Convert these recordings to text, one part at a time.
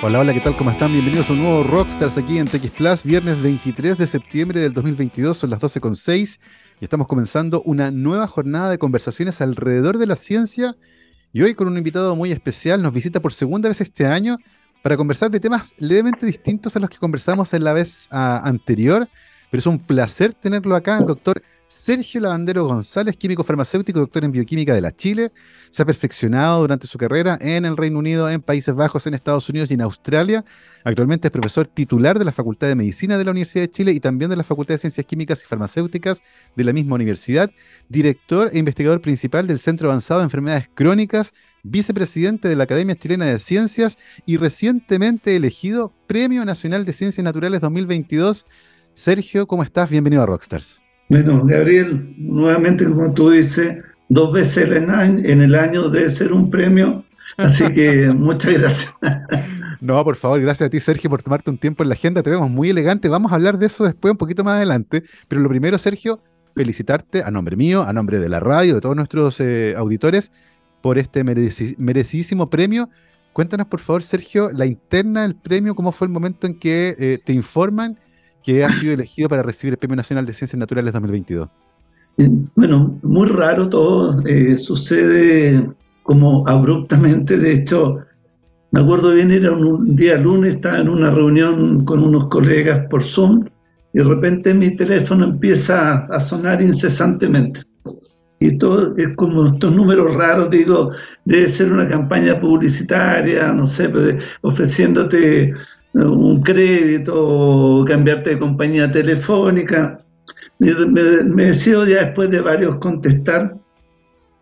Hola, hola, ¿qué tal? ¿Cómo están? Bienvenidos a un nuevo Rockstars aquí en TX Plus, viernes 23 de septiembre del 2022, son las 12.06 y estamos comenzando una nueva jornada de conversaciones alrededor de la ciencia y hoy con un invitado muy especial, nos visita por segunda vez este año para conversar de temas levemente distintos a los que conversamos en la vez ah, anterior, pero es un placer tenerlo acá, el doctor Sergio Lavandero González, químico farmacéutico, doctor en bioquímica de la Chile. Se ha perfeccionado durante su carrera en el Reino Unido, en Países Bajos, en Estados Unidos y en Australia. Actualmente es profesor titular de la Facultad de Medicina de la Universidad de Chile y también de la Facultad de Ciencias Químicas y Farmacéuticas de la misma universidad. Director e investigador principal del Centro Avanzado de Enfermedades Crónicas, vicepresidente de la Academia Chilena de Ciencias y recientemente elegido Premio Nacional de Ciencias Naturales 2022. Sergio, ¿cómo estás? Bienvenido a Rockstars. Bueno, Gabriel, nuevamente como tú dices, dos veces en el año debe ser un premio, así que muchas gracias. No, por favor, gracias a ti, Sergio, por tomarte un tiempo en la agenda. Te vemos muy elegante. Vamos a hablar de eso después, un poquito más adelante. Pero lo primero, Sergio, felicitarte a nombre mío, a nombre de la radio, de todos nuestros eh, auditores, por este merecidísimo premio. Cuéntanos, por favor, Sergio, la interna del premio, cómo fue el momento en que eh, te informan que ha sido elegido para recibir el Premio Nacional de Ciencias Naturales 2022? Eh, bueno, muy raro todo, eh, sucede como abruptamente, de hecho, me acuerdo bien, era un, día lunes, estaba en una reunión con unos colegas por Zoom y de repente mi teléfono empieza a sonar incesantemente. Y todo es como estos números raros, digo, debe ser una campaña publicitaria, no sé, pues, ofreciéndote un crédito, cambiarte de compañía telefónica. Me, me, decido ya después de varios contestar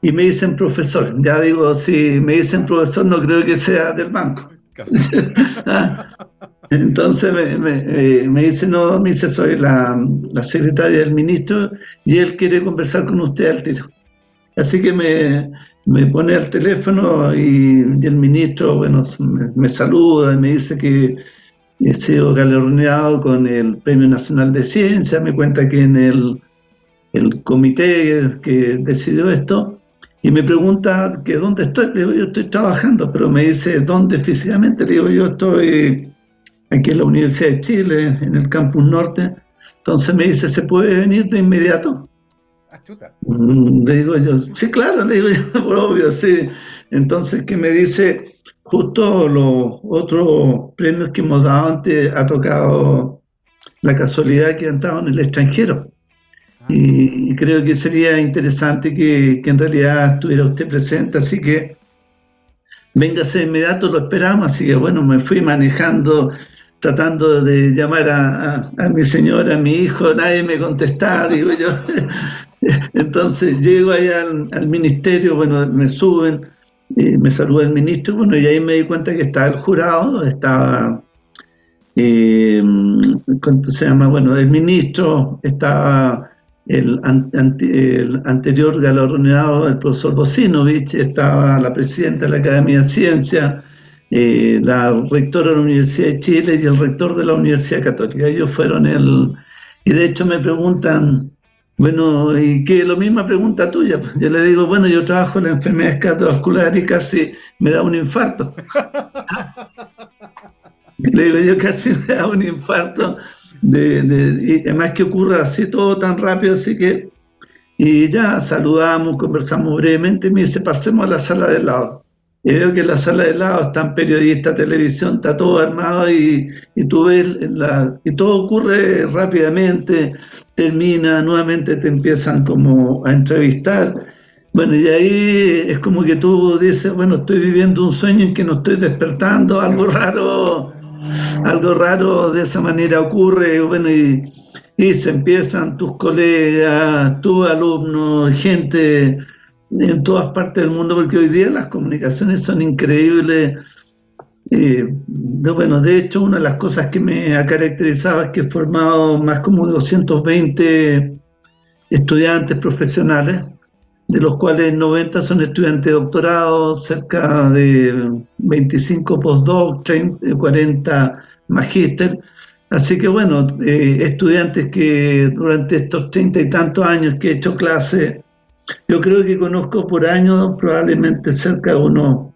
y me dicen profesor. Ya digo, si me dicen profesor, no creo que sea del banco. Ah, entonces me, me, me, dice, no, me dice, soy la, la, secretaria del ministro y él quiere conversar con usted al tiro. Así que me, me pone al teléfono y, el ministro, bueno, me, saluda y me dice que he sido galardonado con el Premio Nacional de Ciencia, me cuenta que en el, el comité que decidió esto, y me pregunta que dónde estoy, le digo yo estoy trabajando, pero me dice dónde físicamente, le digo yo estoy aquí en la Universidad de Chile, en el campus norte, entonces me dice, ¿se puede venir de inmediato? Ah, mm, le digo yo, sí, claro, le digo yo, por obvio, sí. Entonces, que me dice, justo los otros premios que hemos dado antes ha tocado la casualidad que han estado en el extranjero. Ah. Y, creo que sería interesante que, en realidad estuviera usted presente, así que véngase de inmediato, lo esperamos. Así que bueno, me fui manejando, tratando de llamar a, mi señora, a mi hijo, nadie me contestaba, digo yo. Entonces llego ahí al, al ministerio, bueno, me suben me saludó el ministro, bueno, y ahí me di cuenta que estaba el jurado, estaba, eh, ¿cómo se llama? Bueno, el ministro, estaba el, el anterior galardonado, el profesor Bocinovich, estaba la presidenta de la Academia de Ciencias, eh, la rectora de la Universidad de Chile y el rector de la Universidad Católica. Ellos fueron el... Y de hecho me preguntan, bueno, y que lo misma pregunta tuya. Pues. Yo le digo, bueno, yo trabajo en la enfermedad cardiovascular y casi me da un infarto. le digo, yo casi me da un infarto. De, y además que ocurra así todo tan rápido, así que... Y ya saludamos, conversamos brevemente y me dice, pasemos a la sala de lado. Y veo que en la sala de lado están periodistas, televisión, está todo armado y, y tú ves, la, y todo ocurre rápidamente, termina, nuevamente te empiezan como a entrevistar. Bueno, y ahí es como que tú dices, bueno, estoy viviendo un sueño en que no estoy despertando, algo raro, algo raro de esa manera ocurre, bueno, y, y se empiezan tus colegas, tus alumnos, gente en todas partes del mundo, porque hoy día las comunicaciones son increíbles. Eh, bueno, de hecho, una de las cosas que me ha caracterizado es que he formado más como 220 estudiantes profesionales, de los cuales 90 son estudiantes de doctorado, cerca de 25 postdoc, 40 magíster. Así que bueno, eh, estudiantes que durante estos treinta y tantos años que he hecho clase yo creo que conozco por año probablemente cerca de unos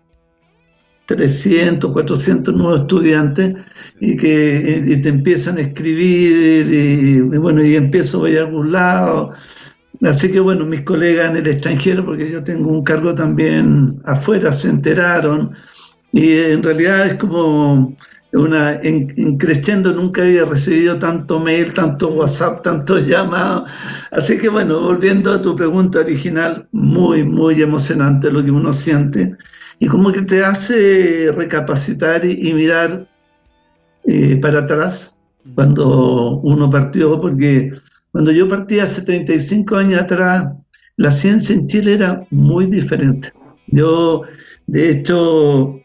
300, 400 nuevos estudiantes y que te empiezan a escribir y, bueno, y empiezo a ir a algún lado. Así que bueno, mis colegas en el extranjero, porque yo tengo un cargo también afuera, se enteraron y en realidad es como una en, creciendo nunca había recibido tanto mail, tanto WhatsApp, tantos llamados. Así que bueno, volviendo a tu pregunta original, muy, muy emocionante lo que uno siente y como que te hace recapacitar y, mirar eh, para atrás cuando uno partió, porque cuando yo partí hace 35 años atrás, la ciencia en Chile era muy diferente. Yo, de hecho,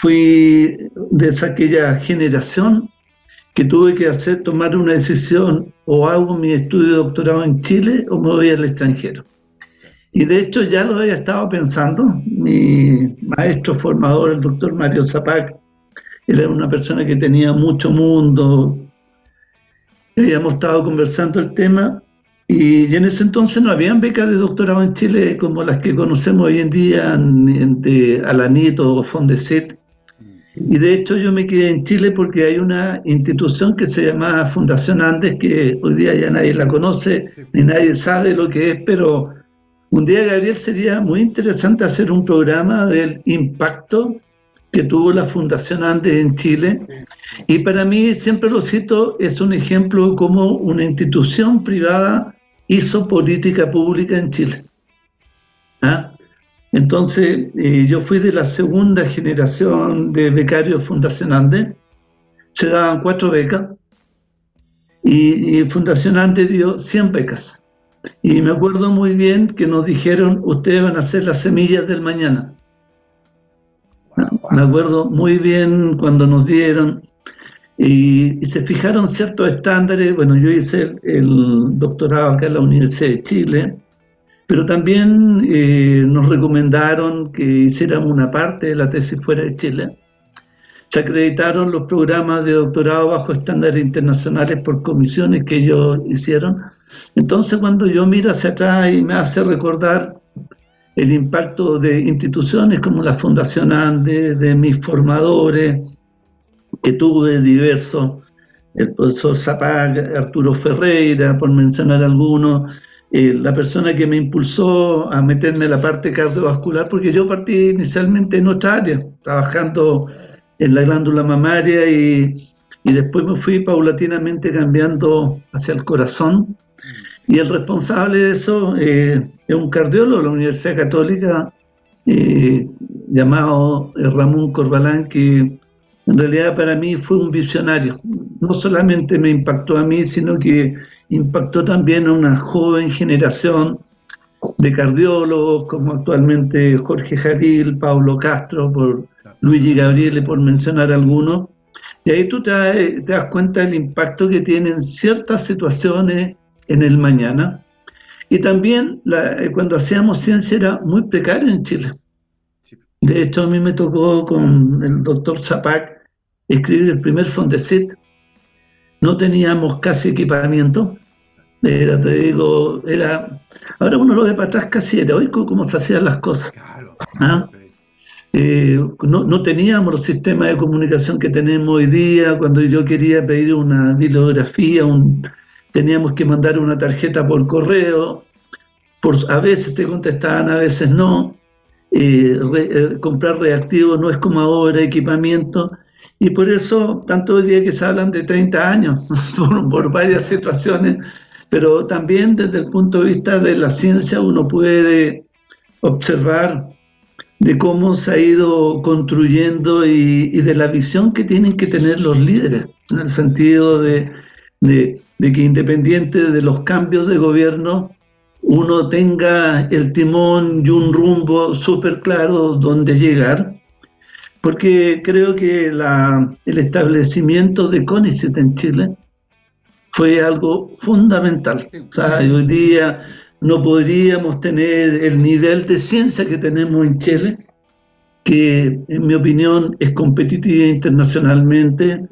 fui de esa aquella generación que tuve que hacer tomar una decisión o hago mi estudio de doctorado en Chile o me voy al extranjero. Y de hecho ya lo había estado pensando, mi maestro formador, el doctor Mario Zapac, él era una persona que tenía mucho mundo, habíamos estado conversando el tema y, en ese entonces no habían becas de doctorado en Chile como las que conocemos hoy en día de Alanit o Fondeset. Mm. Y de hecho yo me quedé en Chile porque hay una institución que se llama Fundación Andes, que hoy día ya nadie la conoce, ni nadie sabe lo que es, pero un día, Gabriel, sería muy interesante hacer un programa del impacto que tuvo la Fundación Andes en Chile. Y para mí, siempre lo cito, es un ejemplo de cómo una institución privada hizo política pública en Chile. ¿Ah? Entonces, eh, yo fui de la segunda generación de becarios Fundación Andes. Se daban cuatro becas y, y Fundación Andes dio 100 becas. Y me acuerdo muy bien que nos dijeron, ustedes van a ser las semillas del mañana. Me acuerdo muy bien cuando nos dieron y, se fijaron ciertos estándares. Bueno, yo hice el, doctorado acá en la Universidad de Chile, pero también eh, nos recomendaron que hiciéramos una parte de la tesis fuera de Chile. Se acreditaron los programas de doctorado bajo estándares internacionales por comisiones que ellos hicieron. Entonces, cuando yo miro hacia atrás y me hace recordar el impacto de instituciones como la Fundación Andes, de mis formadores, que tuve diversos, el profesor Zapac, Arturo Ferreira, por mencionar algunos, eh, la persona que me impulsó a meterme en la parte cardiovascular, porque yo partí inicialmente en otra área, trabajando en la glándula mamaria y, y después me fui paulatinamente cambiando hacia el corazón. Y el responsable de eso eh, es un cardiólogo de la Universidad Católica eh, llamado Ramón Corbalán, que en realidad para mí fue un visionario. No solamente me impactó a mí, sino que impactó también a una joven generación de cardiólogos, como actualmente Jorge Jaril, Pablo Castro, por Luigi Gabriele, por mencionar algunos. Y ahí tú te das, cuenta del impacto que tienen ciertas situaciones en el mañana. Y también eh, cuando hacíamos ciencia era muy precario en Chile. De hecho, a mí me tocó con el doctor Zapac escribir el primer Fondesit. No teníamos casi equipamiento. Era, te digo, era. Ahora uno lo ve para atrás casi heroico cómo se hacían las cosas. ¿Ah? Eh, no, no, teníamos los sistemas de comunicación que tenemos hoy día. Cuando yo quería pedir una bibliografía, teníamos que mandar una tarjeta por correo. Por, a veces te contestaban, a veces no. Eh, eh, comprar reactivos no es como ahora, equipamiento. Y por eso, tanto hoy día que se hablan de 30 años, por, varias situaciones, pero también desde el punto de vista de la ciencia uno puede observar de cómo se ha ido construyendo y, de la visión que tienen que tener los líderes, en el sentido de, que independiente de los cambios de gobierno, uno tenga el timón y un rumbo súper claro donde llegar, porque creo que el establecimiento de CONICET en Chile fue algo fundamental. O sea, hoy día no podríamos tener el nivel de ciencia que tenemos en Chile, que en mi opinión es competitiva internacionalmente,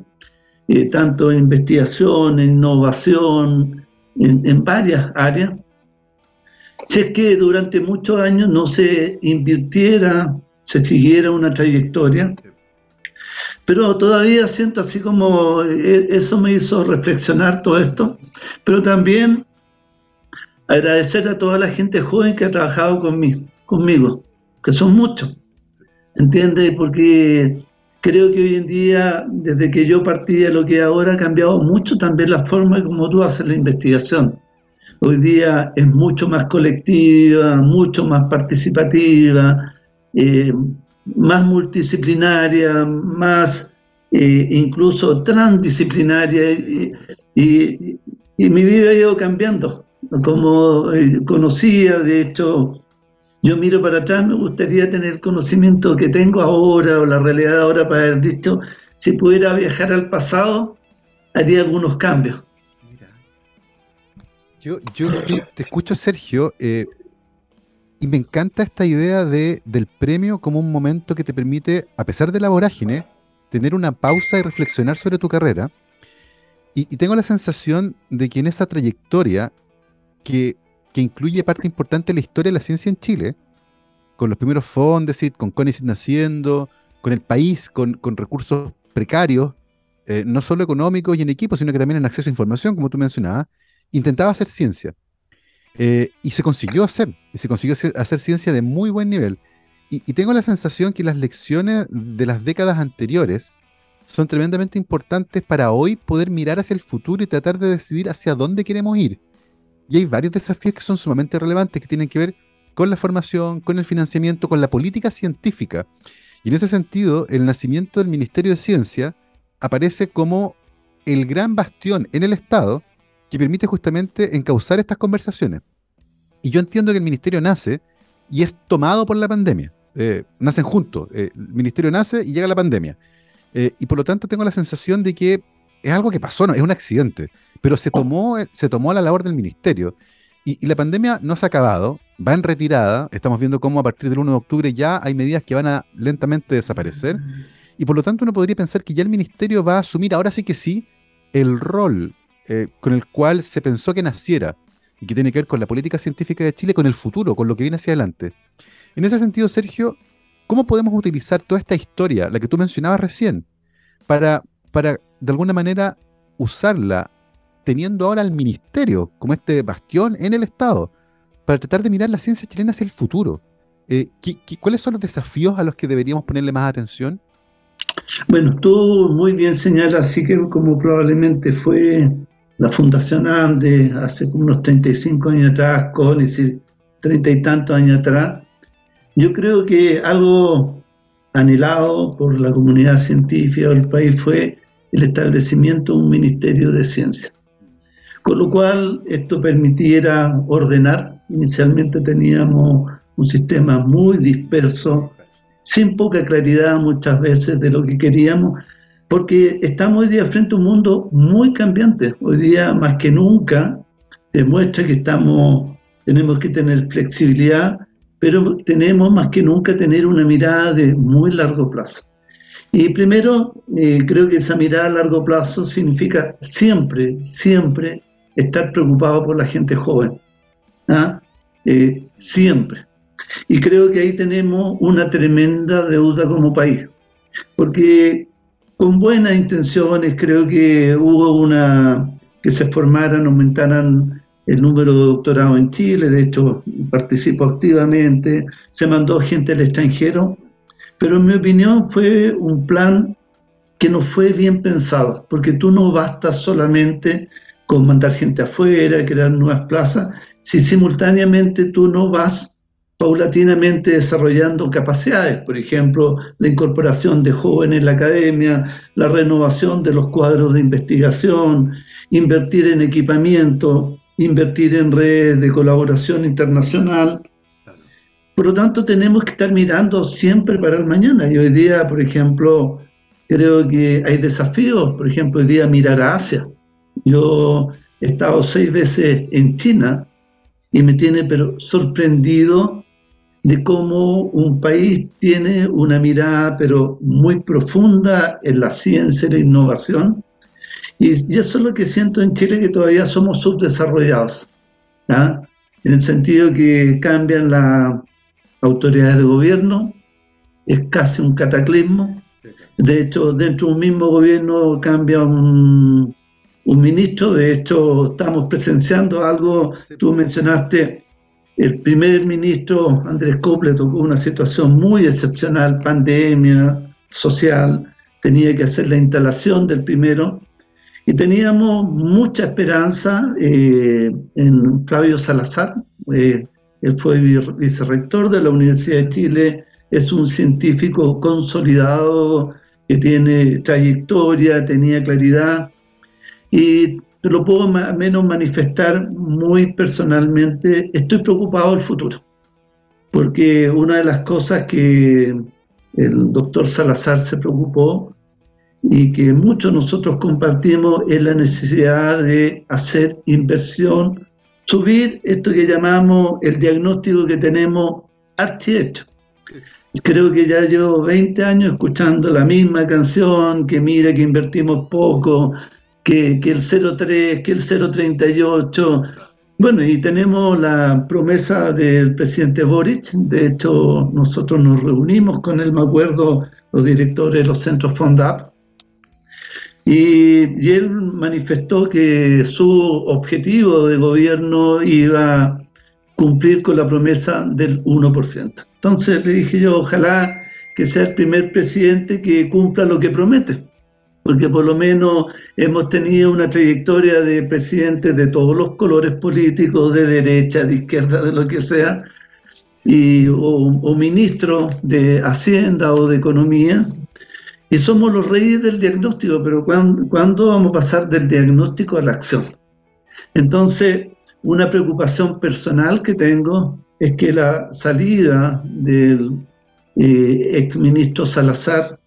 eh, tanto en investigación, en innovación, en, en varias áreas. Si es que durante muchos años no se invirtiera se siguiera una trayectoria. Pero todavía siento así como eh, eso me hizo reflexionar todo esto, pero también agradecer a toda la gente joven que ha trabajado conmigo, conmigo que son muchos, ¿entiendes? Porque creo que hoy en día, desde que yo partí a lo que ahora, ha cambiado mucho también la forma como tú haces la investigación. Hoy día es mucho más colectiva, mucho más participativa, eh, más multidisciplinaria, más eh, incluso transdisciplinaria y, mi vida ha ido cambiando. Como eh, conocía, de hecho, yo miro para atrás, me gustaría tener conocimiento que tengo ahora o la realidad ahora para haber dicho, si pudiera viajar al pasado, haría algunos cambios. Yo, yo te, escucho, Sergio, eh, y me encanta esta idea de, del premio como un momento que te permite, a pesar de la vorágine, tener una pausa y reflexionar sobre tu carrera. Y, tengo la sensación de que en esa trayectoria, que que incluye parte importante de la historia de la ciencia en Chile, con los primeros Fondesit, con CONICET naciendo, con el país, con, recursos precarios, eh, no solo económicos y en equipo, sino que también en acceso a información, como tú mencionabas, intentaba hacer ciencia. Eh, y se consiguió hacer, y se consiguió hacer, ciencia de muy buen nivel. Y, y, tengo la sensación que las lecciones de las décadas anteriores son tremendamente importantes para hoy poder mirar hacia el futuro y tratar de decidir hacia dónde queremos ir. Y hay varios desafíos que son sumamente relevantes, que tienen que ver con la formación, con el financiamiento, con la política científica. Y en ese sentido, el nacimiento del Ministerio de Ciencia aparece como el gran bastión en el Estado que permite justamente encauzar estas conversaciones. Y yo entiendo que el Ministerio nace y es tomado por la pandemia. Eh, nacen juntos. Eh, el Ministerio nace y llega la pandemia. Eh, y por lo tanto tengo la sensación de que es algo que pasó, no, es un accidente pero se tomó, se tomó la labor del ministerio. Y, la pandemia no se ha acabado, va en retirada. Estamos viendo cómo a partir del 1 de octubre ya hay medidas que van a lentamente desaparecer. Y por lo tanto uno podría pensar que ya el ministerio va a asumir, ahora sí que sí, el rol eh, con el cual se pensó que naciera y que tiene que ver con la política científica de Chile, con el futuro, con lo que viene hacia adelante. En ese sentido, Sergio, ¿cómo podemos utilizar toda esta historia, la que tú mencionabas recién, para, para de alguna manera usarla teniendo ahora al ministerio como este bastión en el Estado para tratar de mirar la ciencia chilena hacia el futuro. Eh, cuáles son los desafíos a los que deberíamos ponerle más atención? Bueno, tú muy bien señalas, así que como probablemente fue la Fundación ANDE hace como unos 35 años atrás, con decir, 30 y tantos años atrás, yo creo que algo anhelado por la comunidad científica del país fue el establecimiento de un Ministerio de Ciencia con lo cual esto permitiera ordenar. Inicialmente teníamos un sistema muy disperso, sin poca claridad muchas veces de lo que queríamos, porque estamos hoy día frente a un mundo muy cambiante. Hoy día más que nunca demuestra que estamos, tenemos que tener flexibilidad, pero tenemos más que nunca tener una mirada de muy largo plazo. Y primero, eh, creo que esa mirada a largo plazo significa siempre, siempre estar preocupado por la gente joven. ¿ah? Eh, siempre. Y creo que ahí tenemos una tremenda deuda como país. Porque con buenas intenciones creo que hubo una que se formaran, aumentaran el número de doctorados en Chile, de hecho participó activamente, se mandó gente al extranjero, pero en mi opinión fue un plan que no fue bien pensado, porque tú no bastas solamente con mandar gente afuera, crear nuevas plazas, si simultáneamente tú no vas paulatinamente desarrollando capacidades, por ejemplo, la incorporación de jóvenes en la academia, la renovación de los cuadros de investigación, invertir en equipamiento, invertir en redes de colaboración internacional. Por lo tanto, tenemos que estar mirando siempre para el mañana. Y hoy día, por ejemplo, creo que hay desafíos, por ejemplo, hoy día mirar a Asia. Yo he estado seis veces en China y me tiene pero sorprendido de cómo un país tiene una mirada pero muy profunda en la ciencia y la innovación. Y, eso es lo que siento en Chile, que todavía somos subdesarrollados, en el sentido que cambian las autoridades de gobierno, es casi un cataclismo. De hecho, dentro de un mismo gobierno cambia un, un ministro. De hecho, estamos presenciando algo, tú mencionaste, el primer ministro Andrés Cople tocó una situación muy excepcional, pandemia social, tenía que hacer la instalación del primero. Y teníamos mucha esperanza eh, en Flavio Salazar, eh, él fue vicerrector de la Universidad de Chile, es un científico consolidado que tiene trayectoria, tenía claridad. Y lo puedo al menos manifestar muy personalmente, estoy preocupado del futuro, porque una de las cosas que el doctor Salazar se preocupó y que muchos nosotros compartimos es la necesidad de hacer inversión, subir esto que llamamos el diagnóstico que tenemos archihecho. Creo que ya llevo 20 años escuchando la misma canción, que mira que invertimos poco, que, el 03, que el 038. Bueno, y tenemos la promesa del presidente Boric, de hecho nosotros nos reunimos con él, me acuerdo, los directores de los centros FONDAP, y, él manifestó que su objetivo de gobierno iba a cumplir con la promesa del 1%. Entonces le dije yo, ojalá que sea el primer presidente que cumpla lo que promete, porque por lo menos hemos tenido una trayectoria de presidentes de todos los colores políticos, de derecha, de izquierda, de lo que sea, y, o, o ministro de Hacienda o de Economía, y somos los reyes del diagnóstico, pero ¿cuándo, vamos a pasar del diagnóstico a la acción? Entonces, una preocupación personal que tengo es que la salida del eh, exministro Salazar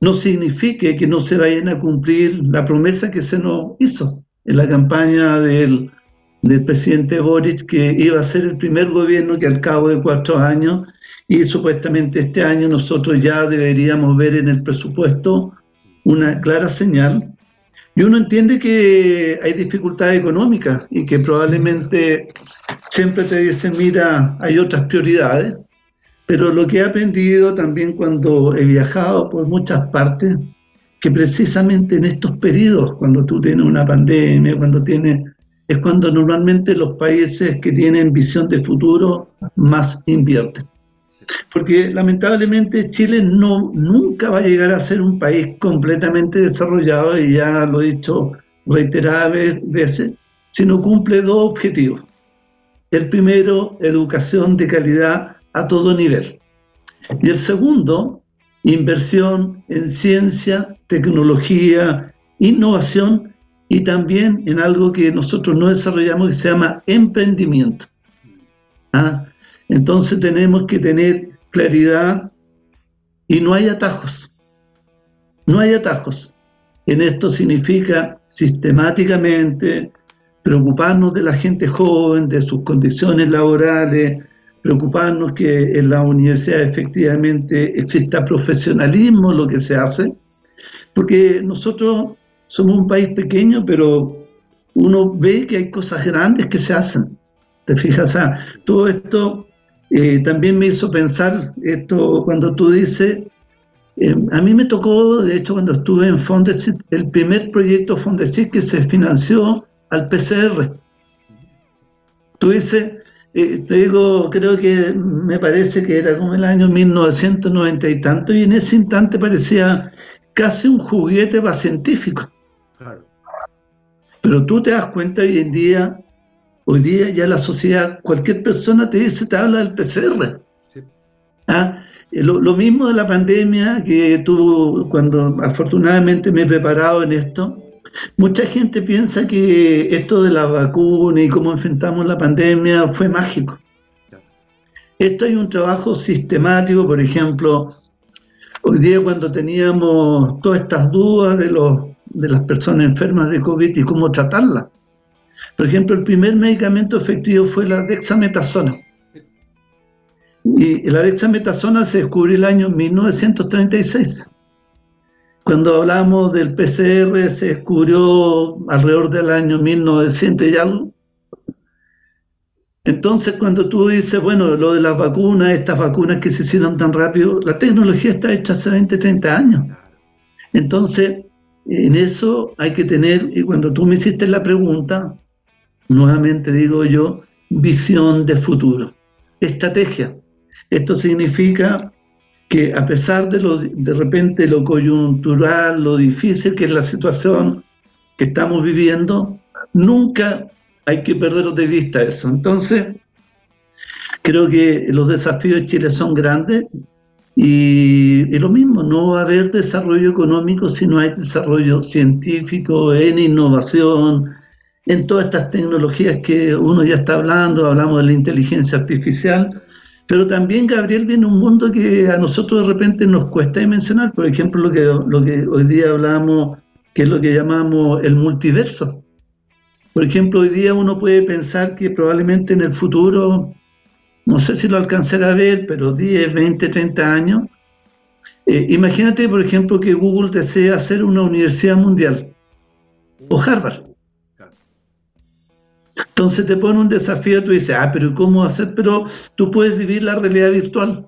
no signifique que no se vayan a cumplir la promesa que se nos hizo en la campaña del, del presidente Boric, que iba a ser el primer gobierno que al cabo de cuatro años y supuestamente este año nosotros ya deberíamos ver en el presupuesto una clara señal. Y uno entiende que hay dificultades económicas y que probablemente siempre te dicen, mira, hay otras prioridades, pero lo que he aprendido también cuando he viajado por muchas partes, que precisamente en estos periodos, cuando tú tienes una pandemia, cuando tienes, es cuando normalmente los países que tienen visión de futuro más invierten porque lamentablemente Chile no, nunca va a llegar a ser un país completamente desarrollado, y ya lo he dicho reiteradas veces, si no cumple dos objetivos. El primero, educación de calidad a todo nivel. Y el segundo, inversión en ciencia, tecnología, innovación y también en algo que nosotros no desarrollamos que se llama emprendimiento. ¿Ah? Entonces tenemos que tener claridad y no hay atajos. No hay atajos. En esto significa sistemáticamente preocuparnos de la gente joven, de sus condiciones laborales, preocuparnos que en la universidad efectivamente exista profesionalismo lo que se hace, porque nosotros somos un país pequeño, pero uno ve que hay cosas grandes que se hacen. ¿Te fijas? todo esto eh, también me hizo pensar esto cuando tú dices, eh, a mí me tocó, de hecho, cuando estuve en Fondesit, el primer proyecto Fondesit que se financió al PCR. Tú dices, eh, te digo, creo que me parece que era como el año 1990 y tanto, y en ese instante parecía casi un juguete para científico. Pero tú te das cuenta hoy en día Hoy día ya la sociedad, cualquier persona te dice, te habla del PCR. ¿Ah? Eh, lo, mismo de la pandemia que tuvo cuando afortunadamente me he preparado en esto. Mucha gente piensa que esto de la vacuna y cómo enfrentamos la pandemia fue mágico. Esto hay un trabajo sistemático, por ejemplo, hoy día cuando teníamos todas estas dudas de, los, de las personas enfermas de COVID y cómo tratarlas por ejemplo, el primer medicamento efectivo fue la dexametasona. Y la dexametasona se descubrió el año 1936. Cuando hablamos del PCR se descubrió alrededor del año 1900 y algo. Entonces, cuando tú dices, bueno, lo de las vacunas, estas vacunas que se hicieron tan rápido, la tecnología está hecha hace 20, 30 años. Entonces, en eso hay que tener, y cuando tú me hiciste la pregunta, nuevamente digo yo, visión de futuro, estrategia. Esto significa que a pesar de lo de repente lo coyuntural, lo difícil que es la situación que estamos viviendo, nunca hay que perder de vista eso. Entonces, creo que los desafíos de Chile son grandes y, lo mismo, no va a haber desarrollo económico si no hay desarrollo científico, en innovación, en todas estas tecnologías que uno ya está hablando, hablamos de la inteligencia artificial, pero también, Gabriel, viene un mundo que a nosotros de repente nos cuesta mencionar, por ejemplo, lo que, lo que hoy día hablamos, que es lo que llamamos el multiverso. Por ejemplo, hoy día uno puede pensar que probablemente en el futuro, no sé si lo alcanzará a ver, pero 10, 20, 30 años, eh, imagínate, por ejemplo, que Google desea hacer una universidad mundial, o Harvard. Entonces te pone un desafío, tú dices, ah, pero ¿cómo hacer? Pero tú puedes vivir la realidad virtual.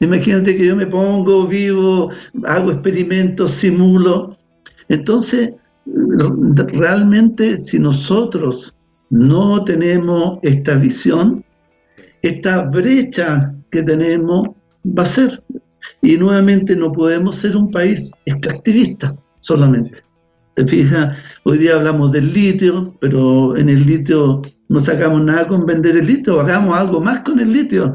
Imagínate que yo me pongo, vivo, hago experimentos, simulo. Entonces, realmente si nosotros no tenemos esta visión, esta brecha que tenemos va a ser. Y nuevamente no podemos ser un país extractivista solamente. Te fijas, hoy día hablamos del litio, pero en el litio no sacamos nada con vender el litio, hagamos algo más con el litio.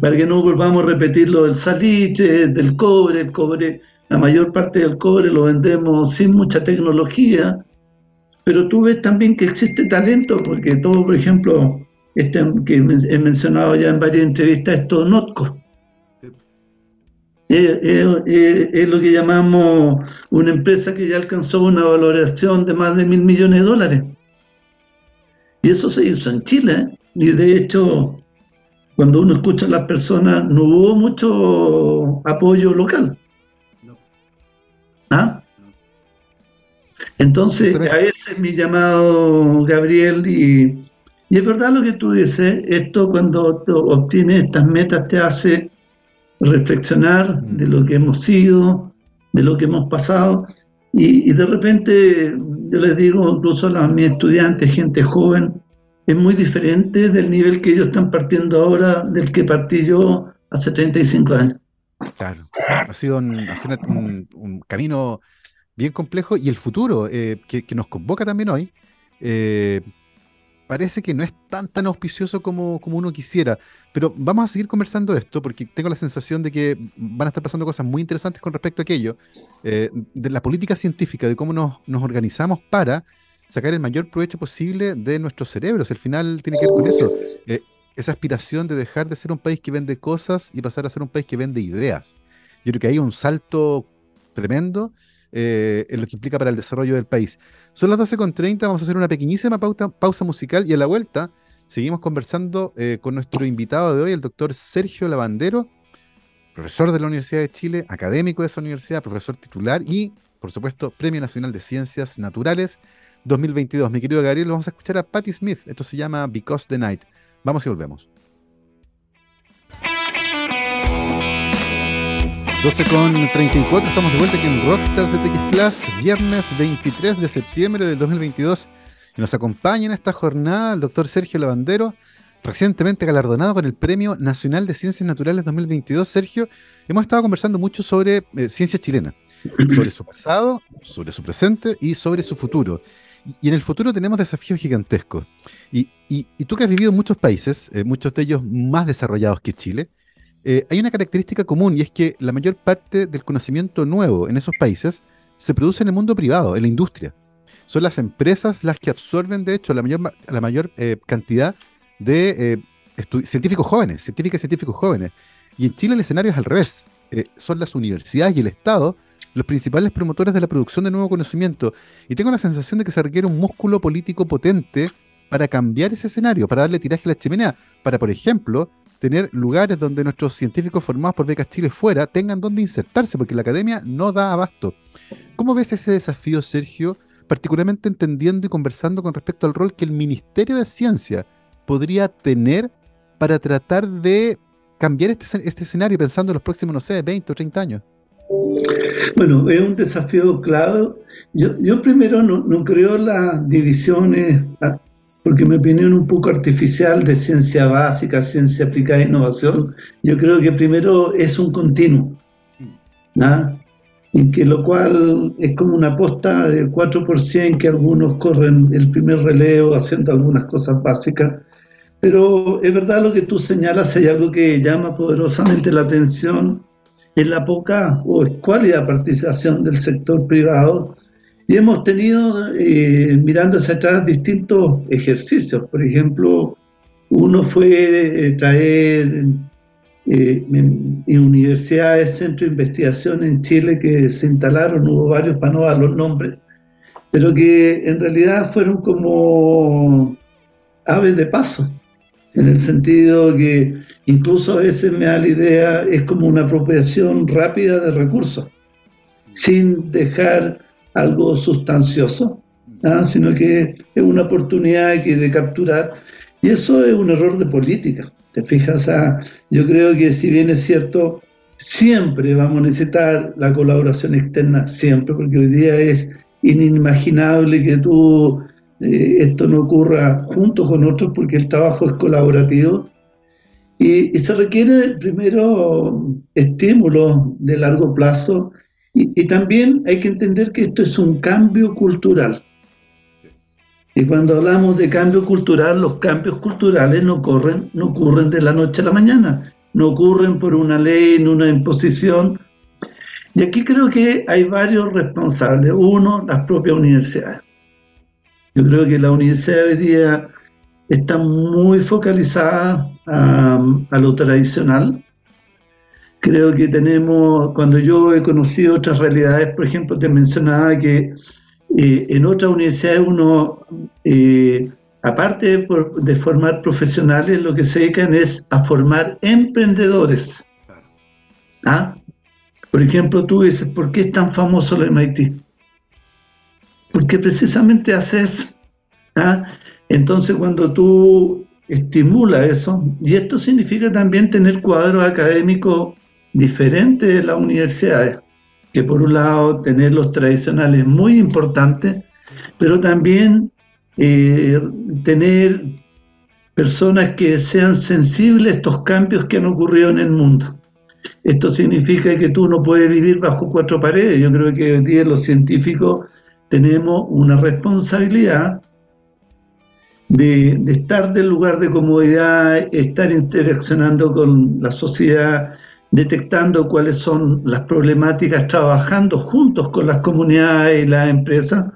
para que no volvamos a repetir lo del salitre, del cobre, el cobre, la mayor parte del cobre lo vendemos sin mucha tecnología, pero tú ves también que existe talento, porque todo, por ejemplo, este que he mencionado ya en varias entrevistas, esto Notco es, lo que llamamos una empresa que ya alcanzó una valoración de más de mil millones de dólares. Y eso se hizo en Chile. ¿eh? Y de hecho, cuando uno escucha a las personas, no hubo mucho apoyo local. ¿Ah? Entonces, a ese es mi llamado, Gabriel, y, y es verdad lo que tú dices, esto cuando obtienes estas metas te hace reflexionar de lo que hemos sido, de lo que hemos pasado, y, de repente yo les digo incluso a mis estudiantes, gente joven, es muy diferente del nivel que ellos están partiendo ahora del que partí yo hace 35 años. Claro, ha sido un, camino bien complejo y el futuro eh, que, nos convoca también hoy eh, parece que no es tan tan auspicioso como, como uno quisiera. Pero vamos a seguir conversando esto porque tengo la sensación de que van a estar pasando cosas muy interesantes con respecto a aquello, eh, de la política científica, de cómo nos, nos, organizamos para sacar el mayor provecho posible de nuestros cerebros. Al final tiene que ver con eso. Eh, esa aspiración de dejar de ser un país que vende cosas y pasar a ser un país que vende ideas. Yo creo que hay un salto tremendo eh, en lo que implica para el desarrollo del país. Son las 12.30, vamos a hacer una pequeñísima pausa musical y a la vuelta seguimos conversando eh, con nuestro invitado de hoy, el doctor Sergio Lavandero, profesor de la Universidad de Chile, académico de esa universidad, profesor titular y, por supuesto, Premio Nacional de Ciencias Naturales 2022. Mi querido Gabriel, vamos a escuchar a Patti Smith. Esto se llama Because the Night. Vamos y volvemos. 12 con 34, estamos de vuelta aquí en Rockstars de TX Plus, viernes 23 de septiembre del 2022. Y nos acompaña en esta jornada el doctor Sergio Lavandero, recientemente galardonado con el Premio Nacional de Ciencias Naturales 2022. Sergio, hemos estado conversando mucho sobre eh, ciencia chilena, sobre su pasado, sobre su presente y sobre su futuro. Y, en el futuro tenemos desafíos gigantescos. Y, tú que has vivido en muchos países, eh, muchos de ellos más desarrollados que Chile, eh, hay una característica común y es que la mayor parte del conocimiento nuevo en esos países se produce en el mundo privado, en la industria. Son las empresas las que absorben, de hecho, la mayor, la mayor eh, cantidad de eh, científicos jóvenes, científicas y científicos jóvenes. Y en Chile el escenario es al revés. son las universidades y el Estado los principales promotores de la producción de nuevo conocimiento. Y tengo la sensación de que se requiere un músculo político potente para cambiar ese escenario, para darle tiraje a la chimenea, para, por ejemplo, tener lugares donde nuestros científicos formados por Becas Chile fuera tengan donde insertarse, porque la academia no da abasto. ¿Cómo ves ese desafío, Sergio, particularmente entendiendo y conversando con respecto al rol que el Ministerio de Ciencia podría tener para tratar de cambiar este, este escenario pensando en los próximos, no sé, 20 o 30 años? Bueno, es un desafío clave. Yo, yo primero no, no creo las divisiones, porque mi opinión un poco artificial de ciencia básica, ciencia aplicada e innovación. Yo creo que primero es un continuo, ¿no? y que lo cual es como una aposta del 4% que algunos corren el primer relevo haciendo algunas cosas básicas pero es verdad lo que tú señalas, hay algo que llama poderosamente la atención, es la poca o escuálida participación del sector privado. Y hemos tenido, eh, mirando hacia atrás, distintos ejercicios. Por ejemplo, uno fue eh, traer eh, universidades, centros de investigación en Chile que se instalaron, hubo varios para no dar los nombres, pero que en realidad fueron como aves de paso en el sentido que incluso a veces me da la idea, es como una apropiación rápida de recursos, sin dejar algo sustancioso, ¿ah? sino que es una oportunidad que de capturar, y eso es un error de política, te fijas, ah, yo creo que si bien es cierto, siempre vamos a necesitar la colaboración externa, siempre, porque hoy día es inimaginable que tú eh, esto no ocurra junto con otros porque el trabajo es colaborativo. Y, se requiere primero estímulo de largo plazo y, también hay que entender que esto es un cambio cultural. Y cuando hablamos de cambio cultural, los cambios culturales no, corren, no ocurren de la noche a la mañana, no ocurren por una ley, ni una imposición. Y aquí creo que hay varios responsables. Uno, las propias universidades. Yo creo que la universidad hoy día está muy focalizada a, lo tradicional. Creo que tenemos, cuando yo he conocido otras realidades, por ejemplo, te mencionaba que eh, en otras universidades uno, eh, aparte de, formar profesionales, lo que se dedican es a formar emprendedores. ¿Ah? Por ejemplo, tú dices, ¿por qué es tan famoso el MIT? porque precisamente haces, ¿ah? entonces cuando tú estimulas eso, y esto significa también tener cuadros académicos diferentes de las universidades, que por un lado tener los tradicionales muy importantes, pero también eh, tener personas que sean sensibles a estos cambios que han ocurrido en el mundo. Esto significa que tú no puedes vivir bajo cuatro paredes. Yo creo que hoy día los científicos tenemos una responsabilidad de, estar del lugar de comodidad, estar interaccionando con la sociedad, detectando cuáles son las problemáticas, trabajando juntos con las comunidades y las empresas,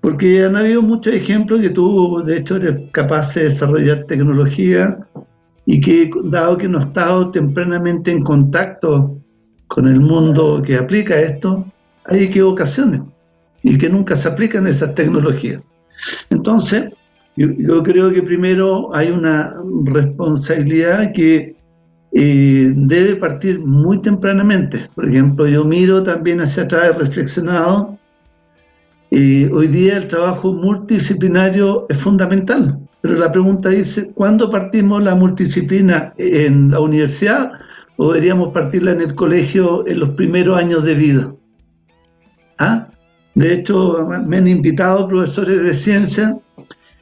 porque han habido muchos ejemplos que tú, de hecho, eres capaz de desarrollar tecnología y que, dado que no has estado tempranamente en contacto con el mundo que aplica esto, hay equivocaciones y que nunca se aplican esas tecnologías. Entonces, yo, creo que primero hay una responsabilidad que eh, debe partir muy tempranamente. Por ejemplo, yo miro también hacia atrás, reflexionado, eh, hoy día el trabajo multidisciplinario es fundamental, pero la pregunta dice, ¿cuándo partimos la multidisciplina en la universidad o deberíamos partirla en el colegio en los primeros años de vida? ¿Ah? De hecho, me han invitado profesores de ciencia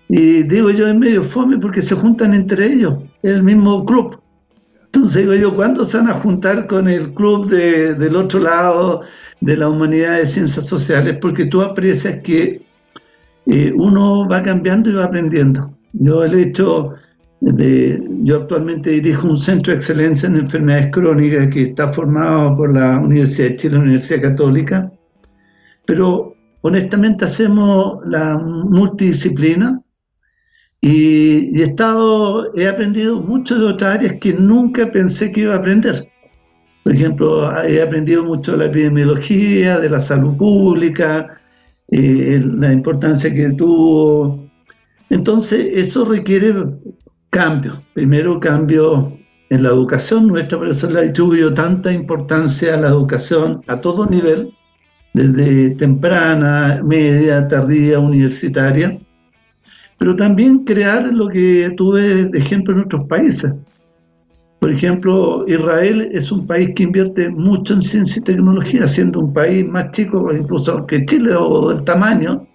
y digo yo en medio fome porque se juntan entre ellos, es el mismo club. Entonces digo yo, ¿cuándo se van a juntar con el club del otro lado de la humanidad de ciencias sociales? Porque tú aprecias que eh, uno va cambiando y va aprendiendo. Yo el hecho de, yo actualmente dirijo un centro de excelencia en enfermedades crónicas que está formado por la Universidad de Chile, la Universidad Católica, pero honestamente hacemos la multidisciplina y, he estado, he aprendido mucho de otras áreas que nunca pensé que iba a aprender. Por ejemplo, he aprendido mucho de la epidemiología, de la salud pública, eh, la importancia que tuvo. Entonces, eso requiere cambio. Primero, cambio en la educación nuestra, por eso le atribuyo tanta importancia a la educación a todo nivel, desde temprana, media, tardía, universitaria, pero también crear lo que tuve de ejemplo en otros países. Por ejemplo, Israel es un país que invierte mucho en ciencia y tecnología, siendo un país más chico incluso que Chile o del tamaño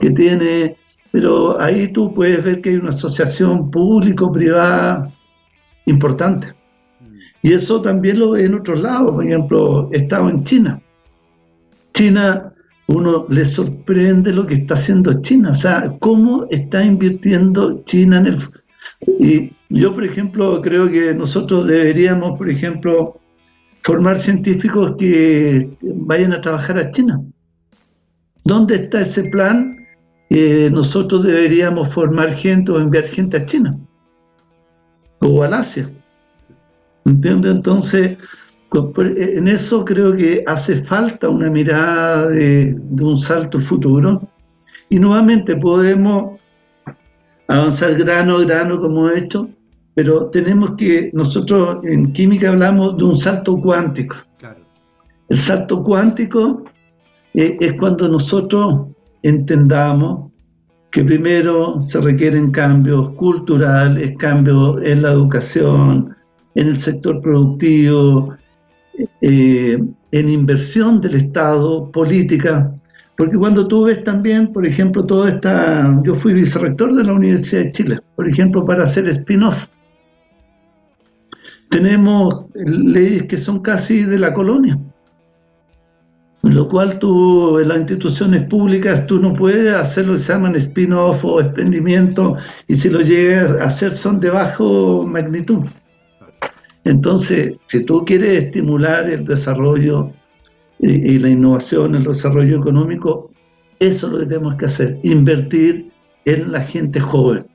que tiene, pero ahí tú puedes ver que hay una asociación público-privada importante. Y eso también lo ve en otros lados, por ejemplo, he estado en China. China, uno le sorprende lo que está haciendo China, o sea, cómo está invirtiendo China en el... Y yo, por ejemplo, creo que nosotros deberíamos, por ejemplo, formar científicos que vayan a trabajar a China. ¿Dónde está ese plan? Eh, nosotros deberíamos formar gente o enviar gente a China o al Asia. ¿Entiendes? Entonces, en eso creo que hace falta una mirada de, de un salto al futuro y nuevamente podemos avanzar grano a grano como esto, pero tenemos que, nosotros en química hablamos de un salto cuántico. El salto cuántico eh, es cuando nosotros entendamos que primero se requieren cambios culturales, cambios en la educación, en el sector productivo, eh, en inversión del Estado, política, porque cuando tú ves también, por ejemplo, toda esta, yo fui vicerrector de la Universidad de Chile, por ejemplo, para hacer spin-off tenemos leyes que son casi de la colonia, lo cual tú, en las instituciones públicas, tú no puedes hacer lo que se llaman spin-off o emprendimiento, y si lo llegas a hacer son de bajo magnitud. Entonces, si tú quieres estimular el desarrollo y, y la innovación, el desarrollo económico, eso es lo que tenemos que hacer, invertir en la gente joven.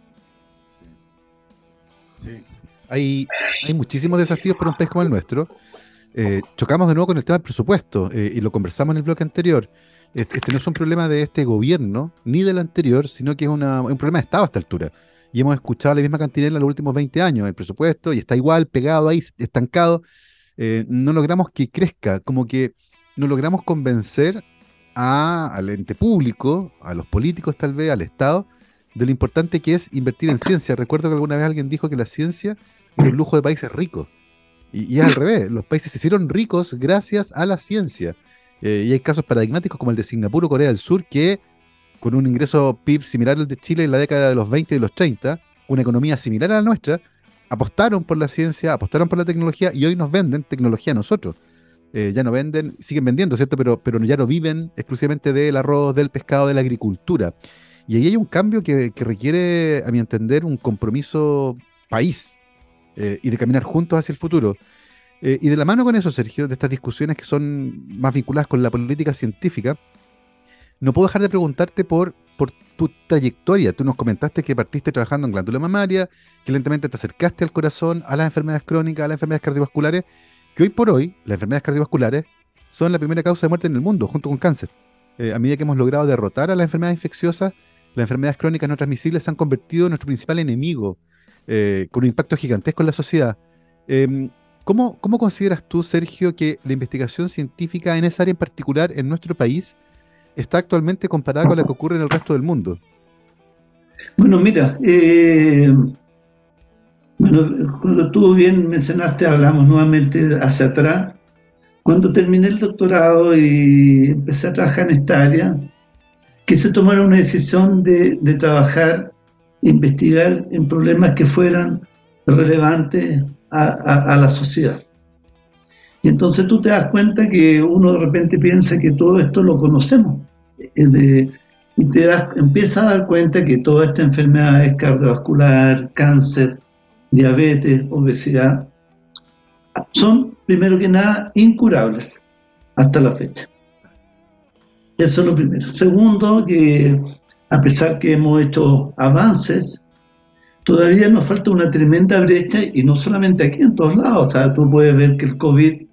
hay, hay muchísimos desafíos para un país como el nuestro. Eh, chocamos de nuevo con el tema del presupuesto eh, y lo conversamos en el bloque anterior. Este, no es un problema de este gobierno ni del anterior, sino que es un problema de Estado a esta altura. Y hemos escuchado la misma cantinela en los últimos 20 años, el presupuesto, y está igual, pegado ahí, estancado. Eh, no logramos que crezca, como que no logramos convencer a, al ente público, a los políticos tal vez, al Estado, de lo importante que es invertir en ciencia. Recuerdo que alguna vez alguien dijo que la ciencia era un lujo de países ricos. Y, es al revés, los países se hicieron ricos gracias a la ciencia. Eh, y hay casos paradigmáticos como el de Singapur o Corea del Sur, que con un ingreso PIB similar al de Chile en la década de los 20 y los 30, una economía similar a la nuestra, apostaron por la ciencia, apostaron por la tecnología y hoy nos venden tecnología a nosotros. Eh, ya no venden, siguen vendiendo, ¿cierto? Pero, pero ya no viven exclusivamente del arroz, del pescado, de la agricultura. Y ahí hay un cambio que, requiere, a mi entender, un compromiso país eh, y de caminar juntos hacia el futuro. Eh, y de la mano con eso, Sergio, de estas discusiones que son más vinculadas con la política científica, no puedo dejar de preguntarte por, tu trayectoria. Tú nos comentaste que partiste trabajando en glándula mamaria, que lentamente te acercaste al corazón, a las enfermedades crónicas, a las enfermedades cardiovasculares, que hoy por hoy las enfermedades cardiovasculares son la primera causa de muerte en el mundo, junto con cáncer. Eh, a medida que hemos logrado derrotar a las enfermedades infecciosas, las enfermedades crónicas no transmisibles se han convertido en nuestro principal enemigo, eh, con un impacto gigantesco en la sociedad. Em, ¿cómo, consideras tú, Sergio, que la investigación científica en esa área en particular en nuestro país está actualmente comparada con la que ocurre en el resto del mundo? Bueno, mira, eh, bueno, cuando tú bien mencionaste, hablamos nuevamente hacia atrás. Cuando terminé el doctorado y empecé a trabajar en esta área, que se tomara una decisión de, trabajar, investigar en problemas que fueran relevantes a, la sociedad. Y entonces tú te das cuenta que uno de repente piensa que todo esto lo conocemos. y te das, empiezas a dar cuenta que toda esta enfermedad es cardiovascular, cáncer, diabetes, obesidad, son, primero que nada, incurables hasta la fecha. Eso es lo primero. Segundo, que a pesar que hemos hecho avances, todavía nos falta una tremenda brecha y no solamente aquí, en todos lados. O sea, tú puedes ver que el COVID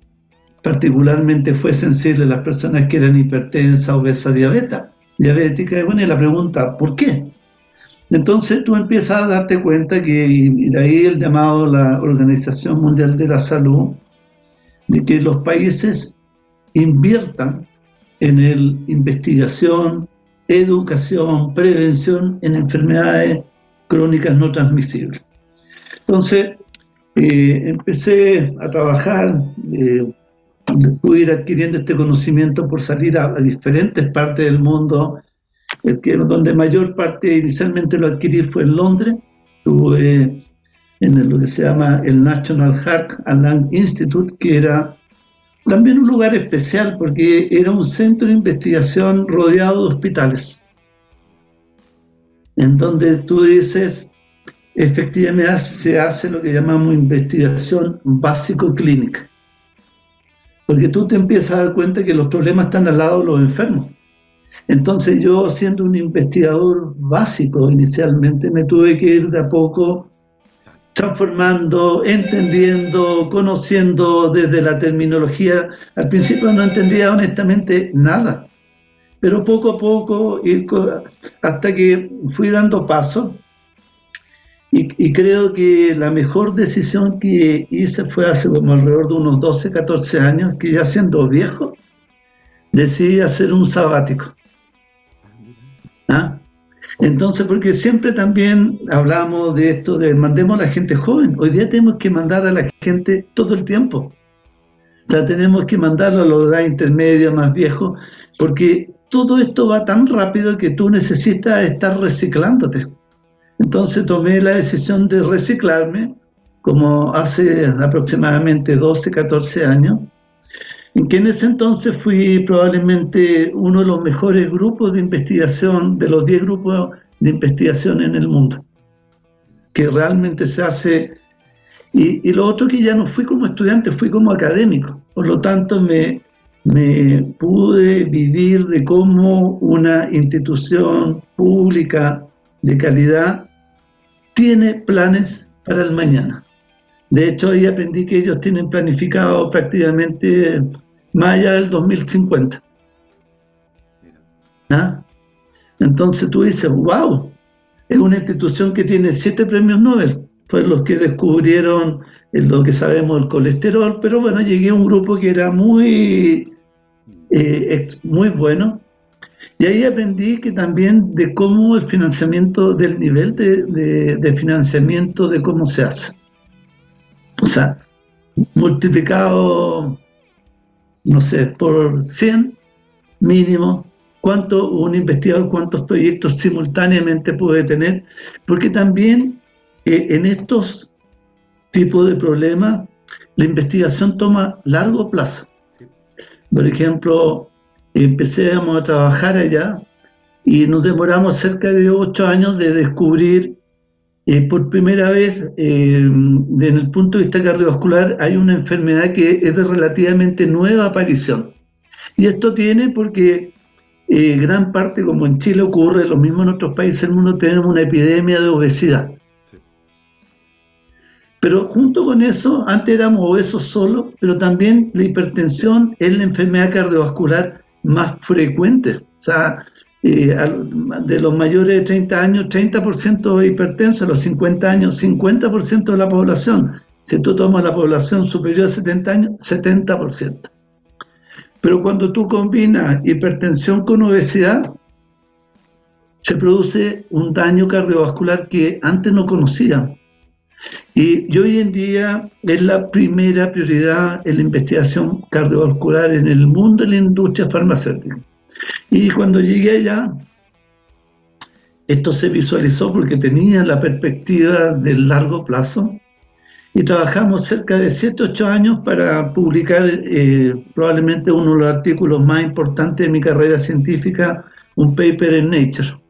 particularmente fue sensible a las personas que eran hipertensas, obesas, diabéticas. Y bueno, y la pregunta, ¿por qué? Entonces tú empiezas a darte cuenta que, y de ahí el llamado la Organización Mundial de la Salud, de que los países inviertan en el investigación, educación, prevención en enfermedades crónicas no transmisibles. Entonces, eh, empecé a trabajar, eh, pude ir adquiriendo este conocimiento por salir a, diferentes partes del mundo, el que, donde mayor parte inicialmente lo adquirí fue en Londres, estuve en lo que se llama el National Heart and Lung Institute, que era también un lugar especial porque era un centro de investigación rodeado de hospitales, en donde tú dices, efectivamente se hace lo que llamamos investigación básico-clínica. Porque tú te empiezas a dar cuenta que los problemas están al lado de los enfermos. Entonces yo, siendo un investigador básico inicialmente, me tuve que ir de a poco transformando, entendiendo, conociendo desde la terminología. Al principio no entendía honestamente nada, pero poco a poco, hasta que fui dando paso, y, creo que la mejor decisión que hice fue hace como alrededor de unos 12, 14 años, que ya siendo viejo, decidí hacer un sabático. ¿Ah? Entonces, porque siempre también hablamos de esto de mandemos a la gente joven. Hoy día tenemos que mandar a la gente todo el tiempo. O sea, tenemos que mandarlo a de edad intermedia, más viejos, porque todo esto va tan rápido que tú necesitas estar reciclándote. Entonces tomé la decisión de reciclarme, como hace aproximadamente 12, 14 años, en que en ese entonces fui probablemente uno de los mejores grupos de investigación, de los 10 grupos de investigación en el mundo, que realmente se hace... Y, lo otro que ya no fui como estudiante, fui como académico, por lo tanto me, me pude vivir de cómo una institución pública de calidad tiene planes para el mañana. De hecho, ahí aprendí que ellos tienen planificado prácticamente más allá del 2050. ¿Ah? Entonces tú dices, wow, es una institución que tiene siete premios Nobel. Fueron los que descubrieron lo que sabemos del colesterol, pero bueno, llegué a un grupo que era muy, eh, muy bueno. Y ahí aprendí que también de cómo el financiamiento, del nivel de, de financiamiento, de cómo se hace. O sea, multiplicado no sé, por 100 mínimo, cuánto un investigador, cuántos proyectos simultáneamente puede tener, porque también eh, en estos tipos de problemas la investigación toma largo plazo. Por ejemplo, empecemos a trabajar allá y nos demoramos cerca de ocho años de descubrir eh, por primera vez, eh, desde el punto de vista cardiovascular, hay una enfermedad que es de relativamente nueva aparición. Y esto tiene porque eh, gran parte, como en Chile ocurre, lo mismo en otros países del mundo, tenemos una epidemia de obesidad. Pero junto con eso, antes éramos obesos solo, pero también la hipertensión es la enfermedad cardiovascular más frecuente. O sea, de los mayores de 30 años, 30% hipertenso, a los 50 años, 50% de la población. Si tú tomas la población superior a 70 años, 70%. Pero cuando tú combinas hipertensión con obesidad, se produce un daño cardiovascular que antes no conocían. Y, hoy en día es la primera prioridad en la investigación cardiovascular en el mundo de la industria farmacéutica. Y cuando llegué allá, esto se visualizó porque tenía la perspectiva del largo plazo y trabajamos cerca de 7, 8 años para publicar eh, probablemente uno de los artículos más importantes de mi carrera científica, un paper en Nature,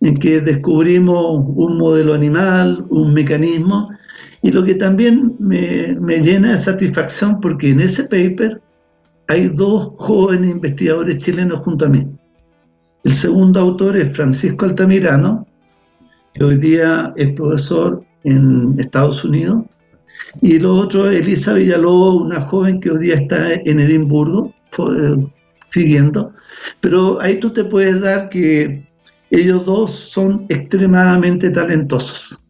en que descubrimos un modelo animal, un mecanismo, y lo que también me, me llena de satisfacción porque en ese paper hay dos jóvenes investigadores chilenos junto a mí. El segundo autor es Francisco Altamirano, que hoy día es profesor en Estados Unidos, y el otro es Elisa Villalobos, una joven que hoy día está en Edimburgo, eh, siguiendo. Pero ahí tú te puedes dar que ellos dos son extremadamente talentosos.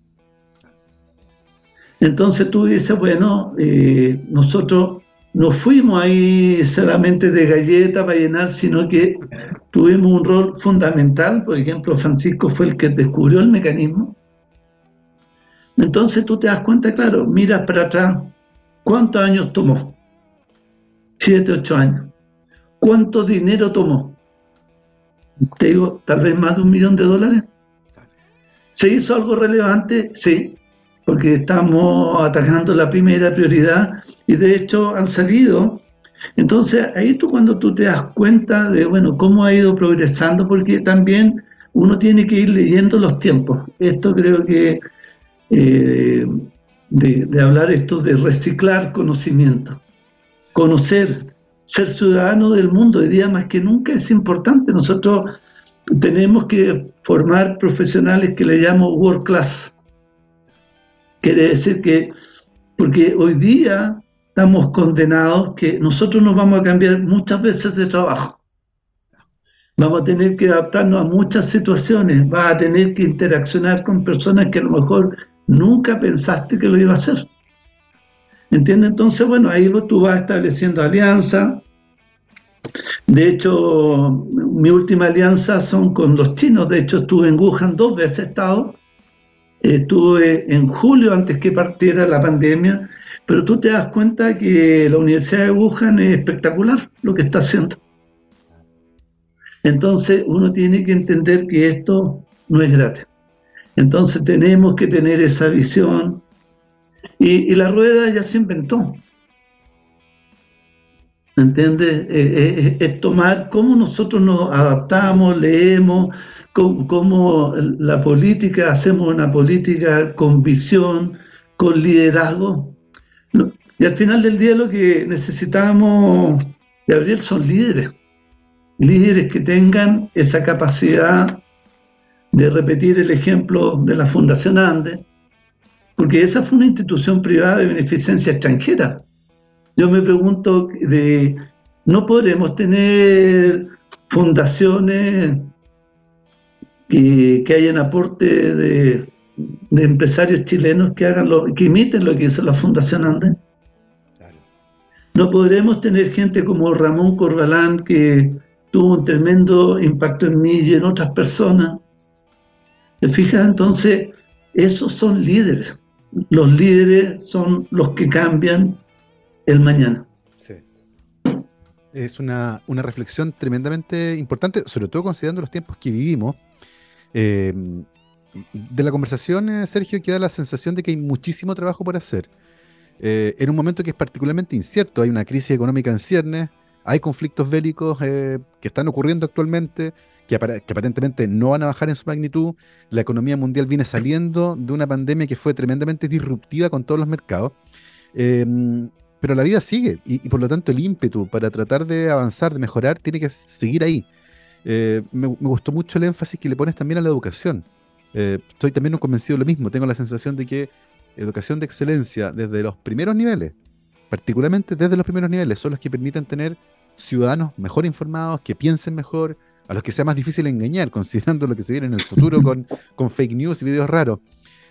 Entonces tú dices, bueno, eh, nosotros no fuimos ahí solamente de galleta para llenar, sino que tuvimos un rol fundamental. Por ejemplo, Francisco fue el que descubrió el mecanismo. Entonces tú te das cuenta, claro, miras para atrás, ¿cuántos años tomó? Siete, ocho años. ¿Cuánto dinero tomó? Te digo, tal vez más de un millón de dólares. ¿Se hizo algo relevante? Sí, porque estamos atacando la primera prioridad y de hecho han salido. Entonces ahí tú cuando tú te das cuenta de, bueno, cómo ha ido progresando, porque también uno tiene que ir leyendo los tiempos. Esto creo que eh, de, de hablar esto de reciclar conocimiento, conocer, ser ciudadano del mundo, hoy día más que nunca es importante. Nosotros tenemos que formar profesionales que le llamo world class Quiere decir que, porque hoy día estamos condenados que nosotros nos vamos a cambiar muchas veces de trabajo. Vamos a tener que adaptarnos a muchas situaciones, vas a tener que interaccionar con personas que a lo mejor nunca pensaste que lo iba a hacer. ¿Entiendes? Entonces, bueno, ahí tú vas estableciendo alianza. De hecho, mi última alianza son con los chinos. De hecho, estuve en Wuhan dos veces, estado estuve en julio antes que partiera la pandemia, pero tú te das cuenta que la Universidad de Wuhan es espectacular lo que está haciendo. Entonces uno tiene que entender que esto no es gratis. Entonces tenemos que tener esa visión y, la rueda ya se inventó. ¿Entiendes? Eh, eh, es tomar cómo nosotros nos adaptamos, leemos, cómo, la política, hacemos una política con visión, con liderazgo. Y al final del día lo que necesitamos, Gabriel, son líderes. Líderes que tengan esa capacidad de repetir el ejemplo de la Fundación Andes, porque esa fue una institución privada de beneficencia extranjera. Yo me pregunto de, ¿no podremos tener fundaciones que, que hayan aporte de, empresarios chilenos que hagan lo, que imiten lo que hizo la Fundación Andes. No podremos tener gente como Ramón Corbalán que tuvo un tremendo impacto en mí y en otras personas. ¿Te fijas? Entonces, esos son líderes. Los líderes son los que cambian el mañana. Sí. Es una, una reflexión tremendamente importante, sobre todo considerando los tiempos que vivimos, eh, de la conversación, eh, Sergio, queda la sensación de que hay muchísimo trabajo por hacer. Eh, en un momento que es particularmente incierto, hay una crisis económica en ciernes, hay conflictos bélicos que están ocurriendo actualmente, que, aparentemente no van a bajar en su magnitud. La economía mundial viene saliendo de una pandemia que fue tremendamente disruptiva con todos los mercados. Em, pero la vida sigue y, por lo tanto el ímpetu para tratar de avanzar, de mejorar, tiene que seguir ahí. Eh, me, gustó mucho el énfasis que le pones también a la educación. Eh, estoy también convencido de lo mismo. Tengo la sensación de que educación de excelencia desde los primeros niveles, particularmente desde los primeros niveles, son los que permiten tener ciudadanos mejor informados, que piensen mejor, a los que sea más difícil engañar, considerando lo que se viene en el futuro con, con fake news y videos raros.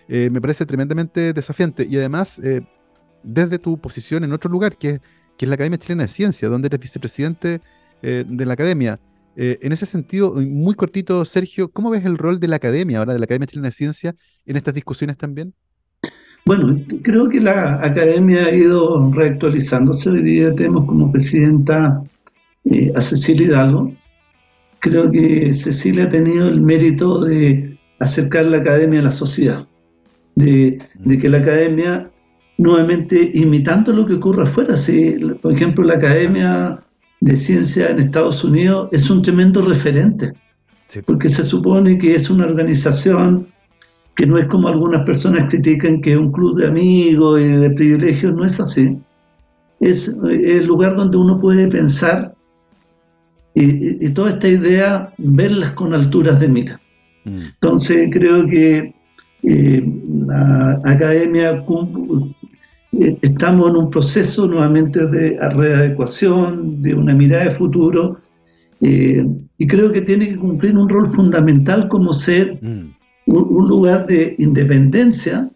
Eh, me parece tremendamente desafiante. Y además, desde tu posición en otro lugar, que, que es la Academia Chilena de Ciencia, donde eres vicepresidente de la academia, eh, en ese sentido, muy cortito, Sergio, ¿cómo ves el rol de la academia ahora, de la Academia Chilena de Ciencia, en estas discusiones también? Bueno, creo que la academia ha ido reactualizándose. Hoy día tenemos como presidenta eh, a Cecilia Hidalgo. Creo que Cecilia ha tenido el mérito de acercar la academia a la sociedad, de, de que la academia, nuevamente imitando lo que ocurre afuera, si, por ejemplo, la academia de ciencia en Estados Unidos es un tremendo referente, porque se supone que es una organización que no es como algunas personas critican que es un club de amigos y de privilegios, no es así. Es el lugar donde uno puede pensar y, toda esta idea, verlas con alturas de mira. Mm. Entonces creo que eh, la academia eh, estamos en un proceso nuevamente de readecuación, de una mirada de futuro, eh, y creo que tiene que cumplir un rol fundamental como ser mm. un, lugar de independencia,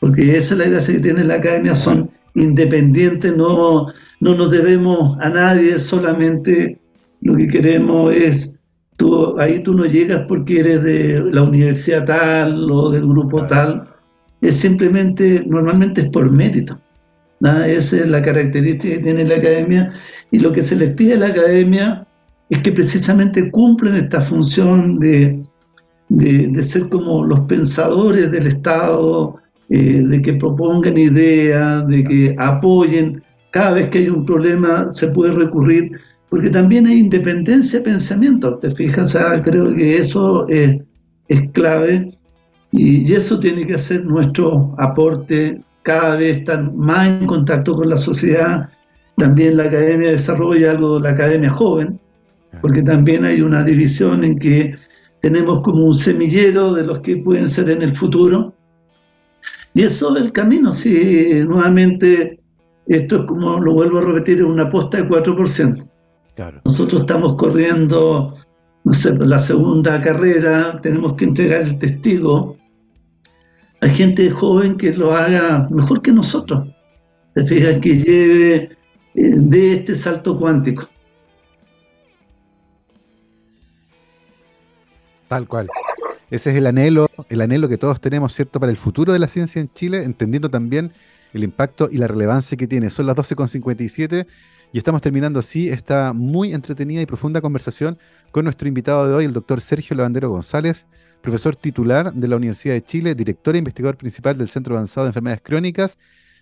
porque esa es la gracia que tiene la academia, son independientes, no, no nos debemos a nadie, solamente lo que queremos es, tú, ahí tú no llegas porque eres de la universidad tal o del grupo tal, es simplemente, normalmente es por mérito. Esa es la característica que tiene la academia y lo que se les pide a la academia es que precisamente cumplen esta función de, de, ser como los pensadores del Estado, eh, de que propongan ideas, de que apoyen. Cada vez que hay un problema se puede recurrir, porque también hay independencia de pensamiento, ¿te fijas? creo que eso es, clave y, eso tiene que ser nuestro aporte, cada vez estar más en contacto con la sociedad. También la academia desarrolla algo, la academia joven, porque también hay una división en que tenemos como un semillero de los que pueden ser en el futuro. Y eso es el camino, sí, nuevamente, esto es como, lo vuelvo a repetir, es una aposta de 4%. Claro. Nosotros estamos corriendo, no sé, la segunda carrera, tenemos que entregar el testigo. Hay gente joven que lo haga mejor que nosotros. Te fijas que lleve eh, de este salto cuántico. Tal cual. Ese es el anhelo, el anhelo que todos tenemos, ¿cierto?, para el futuro de la ciencia en Chile, entendiendo también el impacto y la relevancia que tiene. Son las 12.57 y estamos terminando así esta muy entretenida y profunda conversación con nuestro invitado de hoy, el doctor Sergio Lavandero González, profesor titular de la Universidad de Chile, director e investigador principal del Centro Avanzado de Enfermedades Crónicas,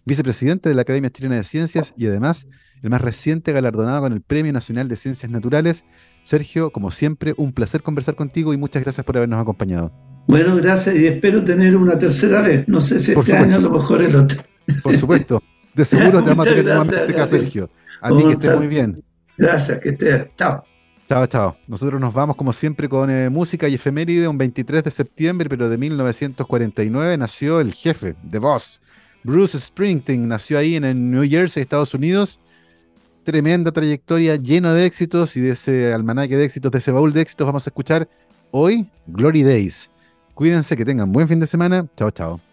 vicepresidente de la Academia Chilena de Ciencias y además el más reciente galardonado con el Premio Nacional de Ciencias Naturales Sergio, como siempre, un placer conversar contigo y muchas gracias por habernos acompañado. Bueno, gracias y espero tener una tercera vez. No sé si este año a lo mejor el otro. Por supuesto. De seguro te vamos a tener nuevamente acá, Sergio. A ti que estés muy bien. Gracias, que estés. Chao. Chao, chao. Nosotros nos vamos como siempre con eh, música y efeméride. Un 23 de septiembre, pero de 1949, nació el jefe, The Boss. Bruce Springsteen nació ahí en New Jersey, Estados Unidos tremenda trayectoria, lleno de éxitos y de ese almanaque de éxitos, de ese baúl de éxitos, vamos a escuchar hoy Glory Days. Cuídense, que tengan buen fin de semana. Chao, chao.